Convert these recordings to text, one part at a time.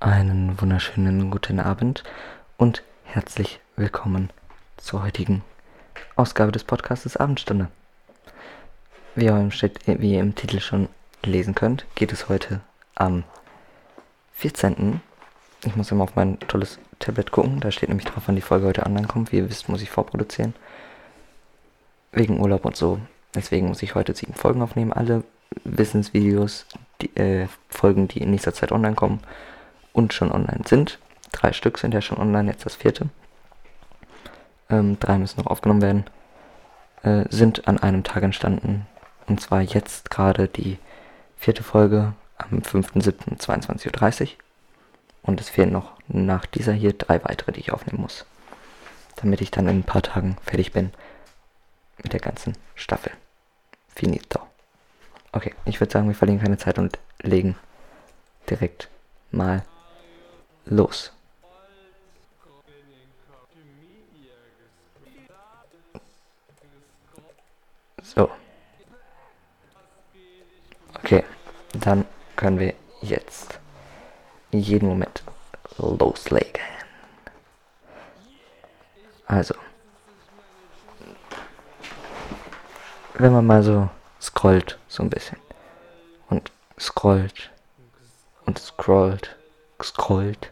einen wunderschönen guten Abend und herzlich willkommen zur heutigen Ausgabe des Podcasts Abendstunde. Wie ihr, im, wie ihr im Titel schon lesen könnt, geht es heute am 14. Ich muss immer auf mein tolles Tablet gucken, da steht nämlich drauf, wann die Folge heute online kommt. Wie ihr wisst, muss ich vorproduzieren. Wegen Urlaub und so. Deswegen muss ich heute sieben Folgen aufnehmen. Alle Wissensvideos, die, äh, Folgen, die in nächster Zeit online kommen und schon online sind. Drei Stück sind ja schon online, jetzt das vierte. Ähm, drei müssen noch aufgenommen werden. Äh, sind an einem Tag entstanden. Und zwar jetzt gerade die vierte Folge am 5.7.22.30 Uhr. Und es fehlen noch nach dieser hier drei weitere, die ich aufnehmen muss. Damit ich dann in ein paar Tagen fertig bin mit der ganzen Staffel. Finito. Okay, ich würde sagen, wir verlieren keine Zeit und legen direkt mal los. So. Okay, dann können wir jetzt jeden Moment loslegen. Also, wenn man mal so scrollt, so ein bisschen, und scrollt und scrollt, scrollt,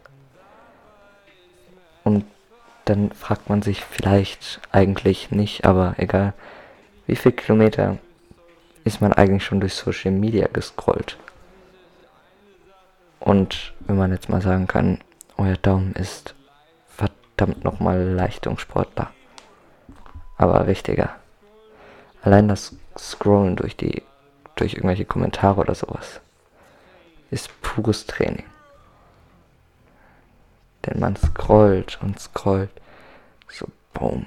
und dann fragt man sich vielleicht eigentlich nicht, aber egal, wie viel Kilometer ist man eigentlich schon durch Social Media gescrollt? Und wenn man jetzt mal sagen kann, euer Daumen ist verdammt nochmal Leistungssportler. Aber wichtiger. Allein das Scrollen durch die, durch irgendwelche Kommentare oder sowas ist pures Training. Denn man scrollt und scrollt. So, boom,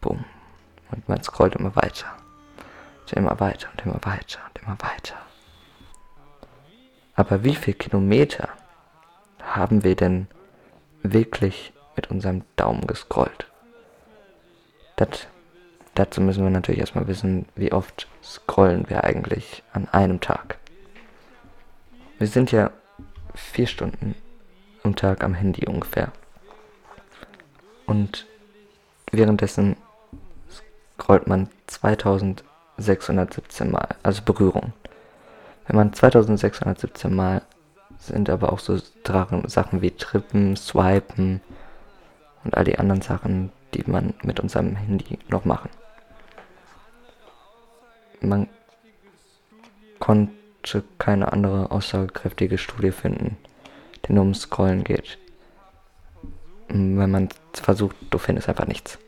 boom. Und man scrollt immer weiter. Und immer weiter und immer weiter und immer weiter. Aber wie viel Kilometer haben wir denn wirklich mit unserem Daumen gescrollt? Das, dazu müssen wir natürlich erstmal wissen, wie oft scrollen wir eigentlich an einem Tag. Wir sind ja vier Stunden am Tag am Handy ungefähr. Und währenddessen scrollt man 2617 Mal, also Berührung. Wenn man 2617 Mal sind aber auch so Sachen wie Trippen, Swipen und all die anderen Sachen, die man mit unserem Handy noch machen. Man konnte keine andere aussagekräftige Studie finden, die nur ums Scrollen geht. Wenn man versucht, du findest einfach nichts.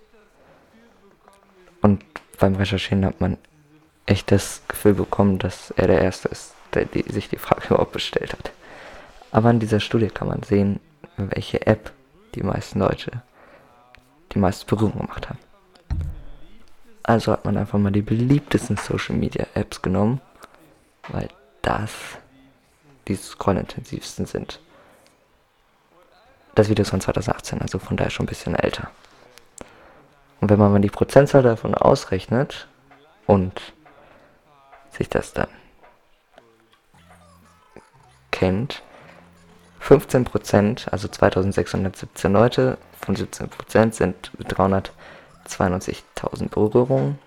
Und beim Recherchieren hat man echt das Gefühl bekommen, dass er der Erste ist, der die, sich die Frage überhaupt bestellt hat. Aber in dieser Studie kann man sehen, welche App die meisten Leute die meiste Berührung gemacht haben. Also hat man einfach mal die beliebtesten Social Media Apps genommen, weil das die scrollintensivsten sind. Das Video ist von 2018, also von daher schon ein bisschen älter. Und wenn man mal die Prozentzahl davon ausrechnet und sich das dann kennt, 15%, also 2617 Leute von 17% sind 392.000 Berührungen.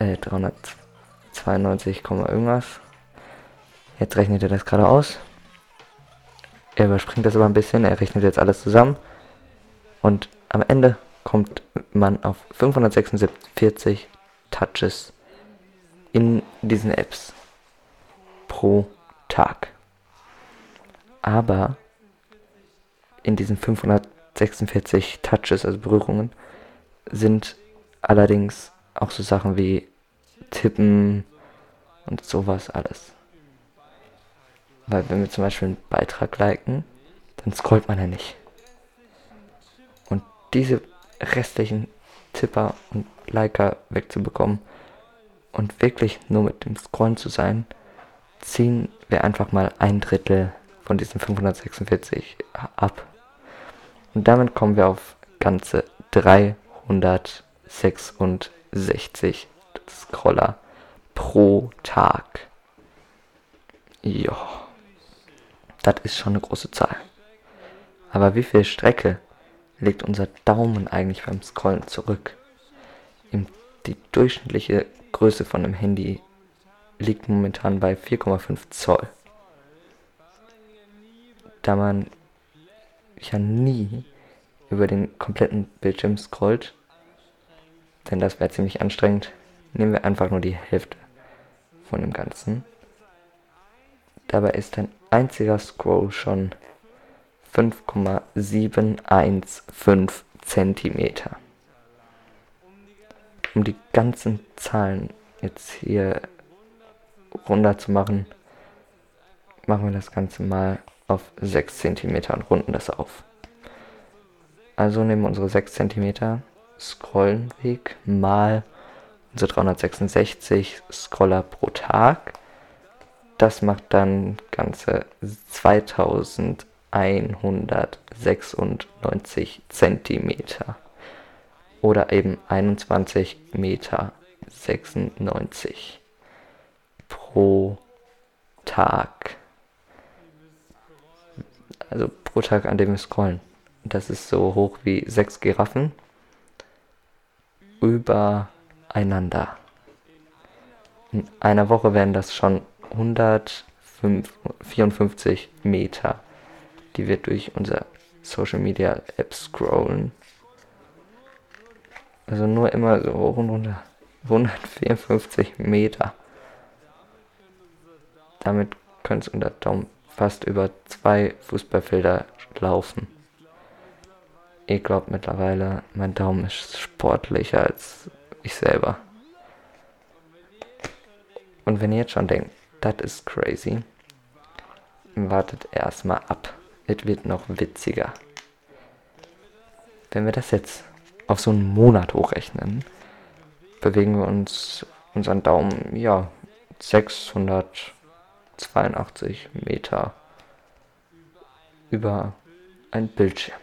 Äh, 392, irgendwas. Jetzt rechnet er das gerade aus. Er überspringt das aber ein bisschen, er rechnet jetzt alles zusammen. Und am Ende kommt man auf 546 Touches in diesen Apps pro Tag. Aber in diesen 546 Touches, also Berührungen, sind allerdings auch so Sachen wie Tippen und sowas alles. Weil wenn wir zum Beispiel einen Beitrag liken, dann scrollt man ja nicht. Und diese restlichen Tipper und Liker wegzubekommen und wirklich nur mit dem Scrollen zu sein, ziehen wir einfach mal ein Drittel von diesen 546 ab. Und damit kommen wir auf ganze 366 Scroller pro Tag. Ja. Das ist schon eine große Zahl. Aber wie viel Strecke legt unser Daumen eigentlich beim Scrollen zurück? Die durchschnittliche Größe von einem Handy liegt momentan bei 4,5 Zoll. Da man ja nie über den kompletten Bildschirm scrollt, denn das wäre ziemlich anstrengend, nehmen wir einfach nur die Hälfte von dem Ganzen. Dabei ist ein einziger Scroll schon 5,715 Zentimeter. Um die ganzen Zahlen jetzt hier runter zu machen, machen wir das Ganze mal auf 6 cm und runden das auf. Also nehmen wir unsere 6 cm Scrollenweg mal unsere 366 Scroller pro Tag. Das macht dann ganze 2196 Zentimeter oder eben 21 Meter 96 pro Tag. Also pro Tag, an dem wir scrollen. Das ist so hoch wie sechs Giraffen übereinander. In einer Woche wären das schon 154 Meter, die wir durch unser Social Media App scrollen. Also nur immer so hoch und runter. 154 Meter. Damit könnte es unter Daumen fast über zwei Fußballfelder laufen. Ich glaube mittlerweile, mein Daumen ist sportlicher als ich selber. Und wenn ihr jetzt schon denkt, das ist crazy, wartet erstmal ab. Es wird noch witziger. Wenn wir das jetzt auf so einen Monat hochrechnen, bewegen wir uns unseren Daumen, ja, 682 Meter über ein Bildschirm.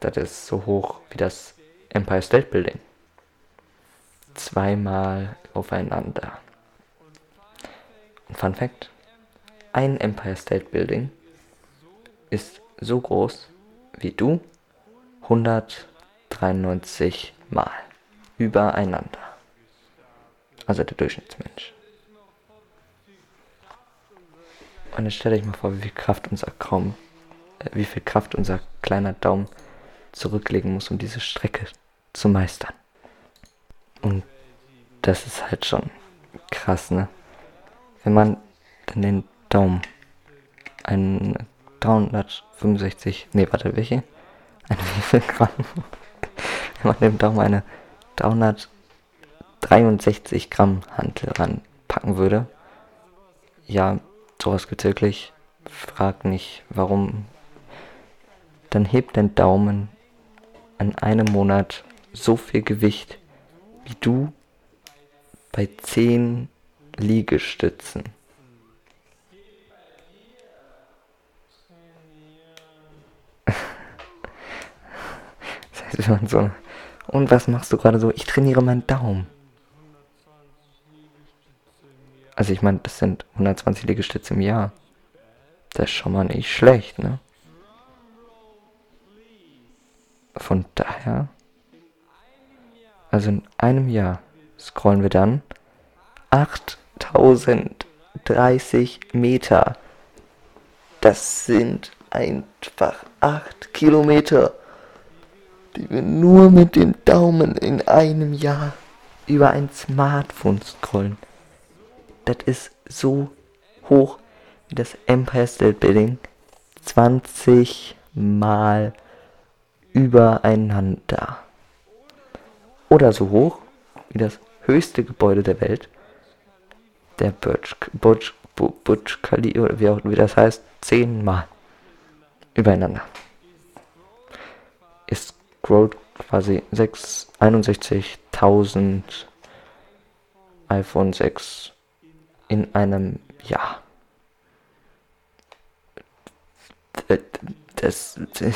Das ist so hoch wie das Empire State Building. Zweimal aufeinander. Fun Fact: Ein Empire State Building ist so groß wie du 193 Mal übereinander. Also der Durchschnittsmensch. Und jetzt stelle ich mal vor, wie viel Kraft unser Kaum, äh, wie viel Kraft unser kleiner Daumen zurücklegen muss, um diese Strecke zu meistern. Und das ist halt schon krass, ne? Wenn man dann den Daumen einen 365, nee, warte, welche? Eine wie viel Gramm? Wenn man dem Daumen eine 363 Gramm Hantel ranpacken würde, ja, sowas gibt's wirklich. Frag nicht, warum. Dann hebt dein Daumen an einem Monat so viel Gewicht wie du bei 10 Liegestützen. das heißt, wenn man so. Und was machst du gerade so? Ich trainiere meinen Daumen. Also ich meine, das sind 120 Liegestütze im Jahr. Das ist schon mal nicht schlecht, ne? Von daher, also in einem Jahr scrollen wir dann 8030 Meter. Das sind einfach 8 Kilometer, die wir nur mit dem Daumen in einem Jahr über ein Smartphone scrollen. Das ist so hoch wie das Empire State Building 20 Mal übereinander. Oder so hoch wie das höchste Gebäude der Welt, der Burj, Burj, Burj Khalifa, oder wie auch wie das heißt, zehnmal übereinander. Es scrollt quasi 61.000 iPhone 6 in einem Jahr. Das, das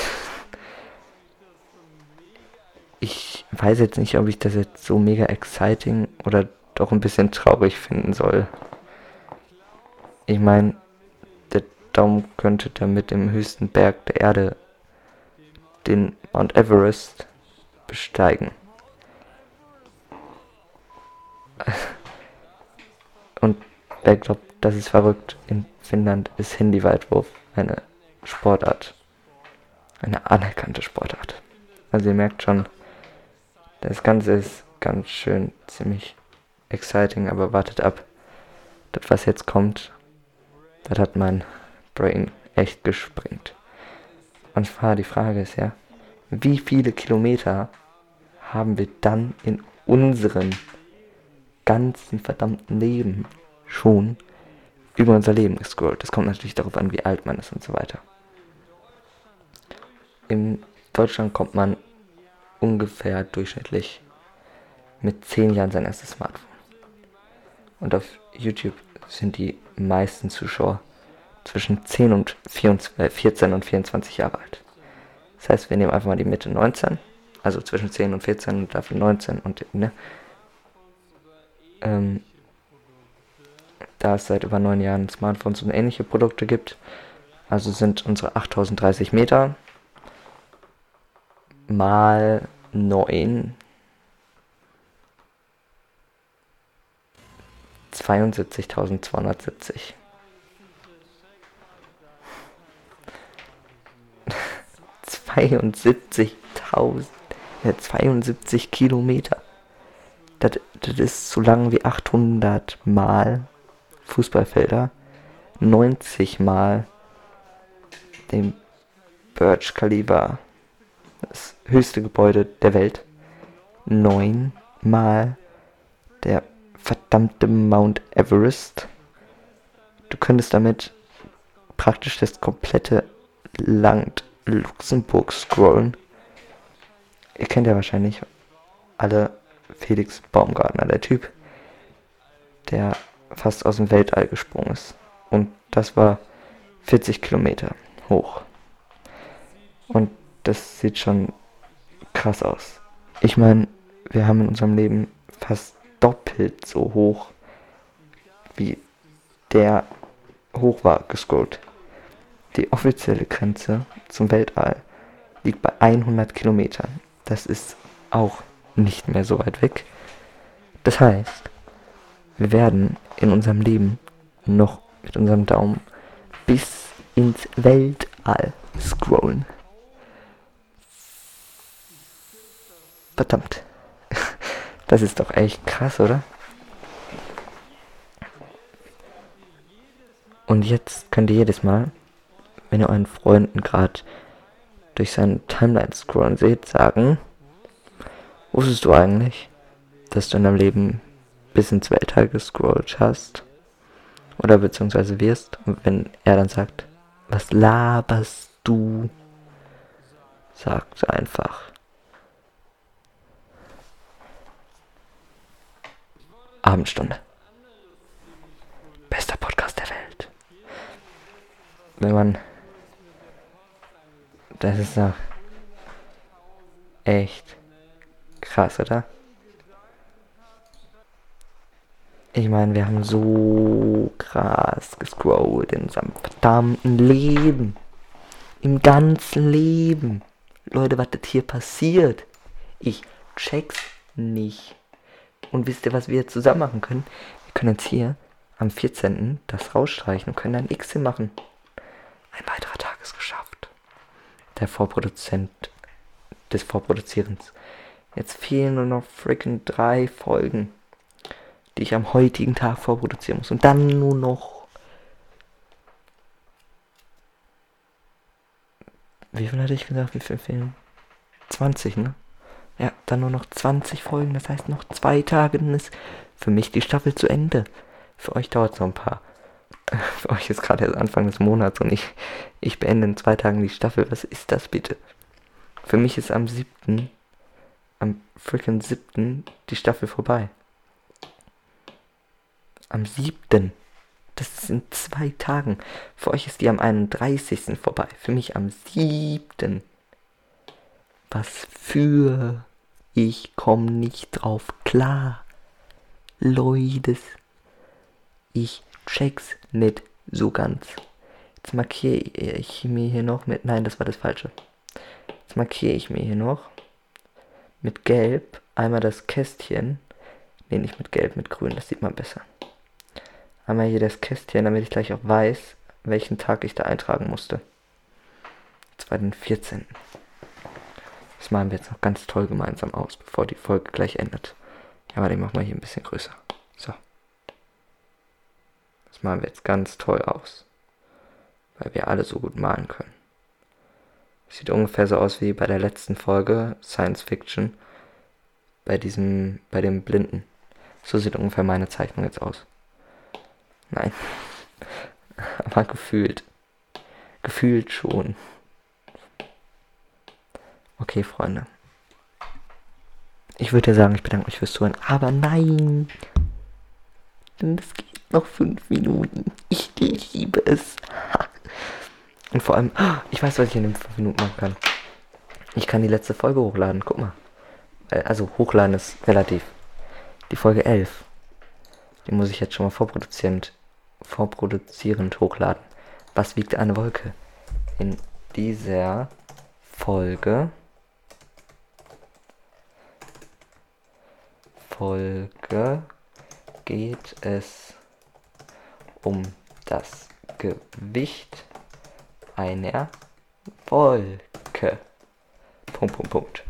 ich weiß jetzt nicht, ob ich das jetzt so mega exciting oder doch ein bisschen traurig finden soll. Ich meine, der Daumen könnte der mit dem höchsten Berg der Erde den Mount Everest besteigen. Und wer glaubt, das ist verrückt, in Finnland ist Handyweitwurf eine Sportart. Eine anerkannte Sportart. Also ihr merkt schon, das Ganze ist ganz schön ziemlich exciting, aber wartet ab. Das, was jetzt kommt, das hat mein Brain echt gesprengt. Und zwar die Frage ist ja, wie viele Kilometer haben wir dann in unserem ganzen verdammten Leben schon über unser Leben gescrollt. Das kommt natürlich darauf an, wie alt man ist und so weiter. In Deutschland kommt man ungefähr durchschnittlich mit 10 Jahren sein erstes Smartphone. Und auf YouTube sind die meisten Zuschauer zwischen 10 und 24, 14 äh, und 24 Jahre alt. Das heißt, wir nehmen einfach mal die Mitte 19, also zwischen 10 und 14 und dafür 19 und ne, ähm, da es seit über neun Jahren Smartphones und ähnliche Produkte gibt. Also sind unsere 8030 Meter mal 9 72.270. Zweiundsiebzigtausend, ja, 72 Kilometer. Das, das ist so lang wie 800 Mal Fußballfelder, 90 Mal den Burj Khalifa, das höchste Gebäude der Welt, 9 Mal der verdammte Mount Everest. Du könntest damit praktisch das komplette Land Luxemburg scrollen. Ihr kennt ja wahrscheinlich alle Felix Baumgartner, der Typ, der fast aus dem Weltall gesprungen ist. Und das war 40 Kilometer hoch. Und das sieht schon krass aus. Ich meine, wir haben in unserem Leben fast doppelt so hoch, wie der hoch war, gescrollt. Die offizielle Grenze zum Weltall liegt bei 100 Kilometern. Das ist auch nicht mehr so weit weg. Das heißt, wir werden in unserem Leben noch mit unserem Daumen bis ins Weltall scrollen. Verdammt. Das ist doch echt krass, oder? Und jetzt könnt ihr jedes Mal, wenn ihr euren Freunden gerade durch seine Timeline scrollen seht, sagen, wusstest du eigentlich, dass du in deinem Leben bis ins Weltall gescrollt hast? Oder beziehungsweise wirst, und wenn er dann sagt, was laberst du? Sagt einfach, Abendstunde. Bester Podcast der Welt. Wenn man. Das ist doch. Echt krass, oder? Ich meine, wir haben so krass gescrollt in unserem verdammten Leben. Im ganzen Leben. Leute, was das hier passiert? Ich check's nicht. Und wisst ihr, was wir jetzt zusammen machen können? Wir können jetzt hier am 14. das rausstreichen und können ein X machen. Ein weiterer Tag ist geschafft. Der Vorproduzent des Vorproduzierens. Jetzt fehlen nur noch freaking drei Folgen, die ich am heutigen Tag vorproduzieren muss. Und dann nur noch. Wie viel hatte ich gesagt? Wie viel fehlen? 20, ne? Ja, dann nur noch 20 Folgen, das heißt noch zwei Tage, dann ist für mich die Staffel zu Ende. Für euch dauert es noch ein paar. Für euch ist gerade erst Anfang des Monats und ich, ich beende in zwei Tagen die Staffel. Was ist das bitte? Für mich ist am 7., am freaking 7. die Staffel vorbei. Am 7. Das ist in zwei Tagen. Für euch ist die am 31. vorbei. Für mich am 7. Was für? Ich komm nicht drauf klar. Leute, ich check's nicht so ganz. Jetzt markiere ich mir hier noch mit. Nein, das war das Falsche. Jetzt markiere ich mir hier noch mit Gelb einmal das Kästchen. Ne, nicht mit Gelb, mit Grün, das sieht man besser. Einmal hier das Kästchen, damit ich gleich auch weiß, welchen Tag ich da eintragen musste. Das war den 14. Das malen wir jetzt noch ganz toll gemeinsam aus, bevor die Folge gleich endet. Ja, warte, ich mach mal hier ein bisschen größer. So. Das malen wir jetzt ganz toll aus. Weil wir alle so gut malen können. Sieht ungefähr so aus wie bei der letzten Folge Science Fiction. Bei diesem, bei dem Blinden. So sieht ungefähr meine Zeichnung jetzt aus. Nein. Aber gefühlt. Gefühlt schon. Okay, Freunde. Ich würde ja sagen, ich bedanke mich fürs Zuhören. Aber nein. Denn es geht noch fünf Minuten. Ich liebe es. Und vor allem, ich weiß, was ich in den 5 Minuten machen kann. Ich kann die letzte Folge hochladen, guck mal. Also hochladen ist relativ. Die Folge 11. Die muss ich jetzt schon mal vorproduzierend, vorproduzierend hochladen. Was wiegt eine Wolke? In dieser Folge. Folge geht es um das Gewicht einer Wolke. Punkt, Punkt, Punkt.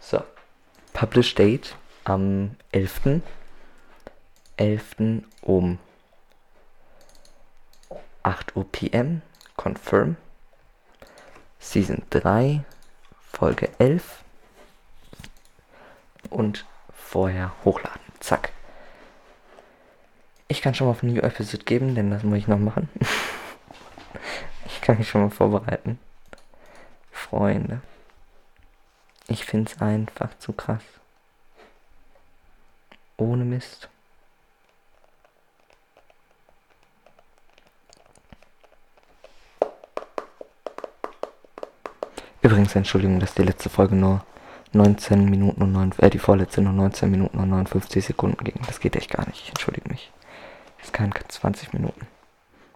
So. Publish Date am 11. 11. um 8 Uhr PM. Confirm. Season 3, Folge 11. Und vorher hochladen. Zack. Ich kann schon mal auf New Episode geben, denn das muss ich noch machen. kann mich schon mal vorbereiten. Freunde. Ich find's einfach zu krass. Ohne Mist. Übrigens, Entschuldigung, dass die letzte Folge nur 19 Minuten und 9, äh, die vorletzte nur 19 Minuten und 59 Sekunden ging. Das geht echt gar nicht. Ich entschuldige mich. Das ist kein 20 Minuten.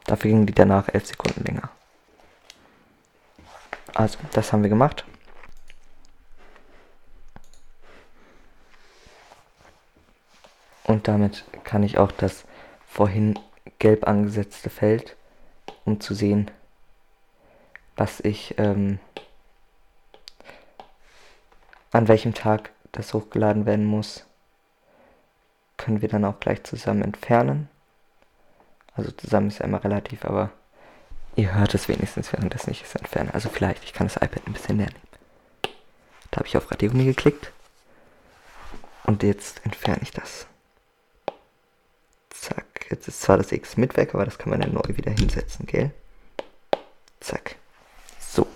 Dafür gingen die danach 11 Sekunden länger. Also, das haben wir gemacht. Und damit kann ich auch das vorhin gelb angesetzte Feld, um zu sehen, was ich, ähm, an welchem Tag das hochgeladen werden muss, können wir dann auch gleich zusammen entfernen. Also zusammen ist ja immer relativ, aber Ihr hört es wenigstens, während das nicht ist entfernen. Also vielleicht, ich kann das iPad ein bisschen näher nehmen. Da habe ich auf Radiergummi geklickt. Und jetzt entferne ich das. Zack. Jetzt ist zwar das X mit weg, aber das kann man dann neu wieder hinsetzen, gell? Zack. So.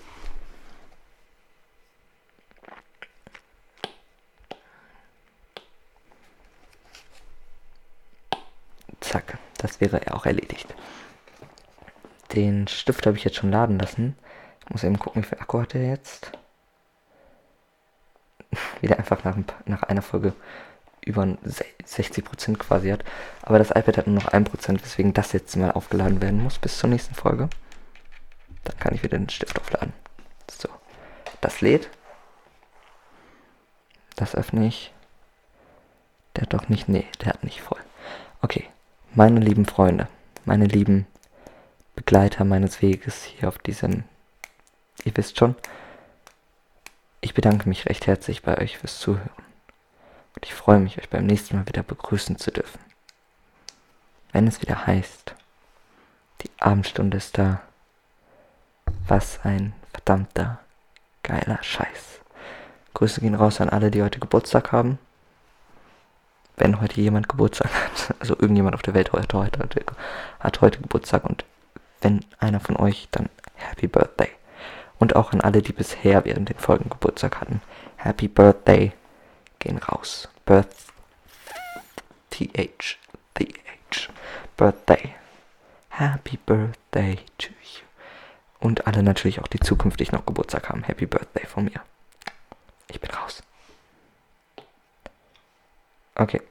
Zack. Das wäre auch erledigt. Den Stift habe ich jetzt schon laden lassen. Ich muss eben gucken, wie viel Akku hat er jetzt. Wieder einfach nach, nach einer Folge über 60% quasi hat. Aber das iPad hat nur noch 1%, weswegen das jetzt mal aufgeladen werden muss bis zur nächsten Folge. Dann kann ich wieder den Stift aufladen. So. Das lädt. Das öffne ich. Der hat doch nicht. Nee, der hat nicht voll. Okay. Meine lieben Freunde. Meine lieben Begleiter meines Weges hier auf diesem, ihr wisst schon. Ich bedanke mich recht herzlich bei euch fürs Zuhören. Und ich freue mich, euch beim nächsten Mal wieder begrüßen zu dürfen. Wenn es wieder heißt, die Abendstunde ist da. Was ein verdammter geiler Scheiß. Grüße gehen raus an alle, die heute Geburtstag haben. Wenn heute jemand Geburtstag hat, also irgendjemand auf der Welt heute, heute, hat heute Geburtstag und wenn einer von euch, dann Happy Birthday. Und auch an alle, die bisher während den Folgen Geburtstag hatten. Happy Birthday. Gehen raus. Birth. TH. TH. Birthday. Happy Birthday to you. Und alle natürlich auch, die zukünftig noch Geburtstag haben. Happy Birthday von mir. Ich bin raus. Okay.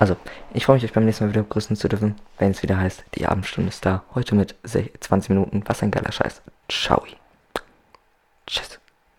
Also, ich freue mich, euch beim nächsten Mal wieder begrüßen zu dürfen, wenn es wieder heißt, die Abendstunde ist da. Heute mit 20 Minuten. Was ein geiler Scheiß. Ciao. Tschüss.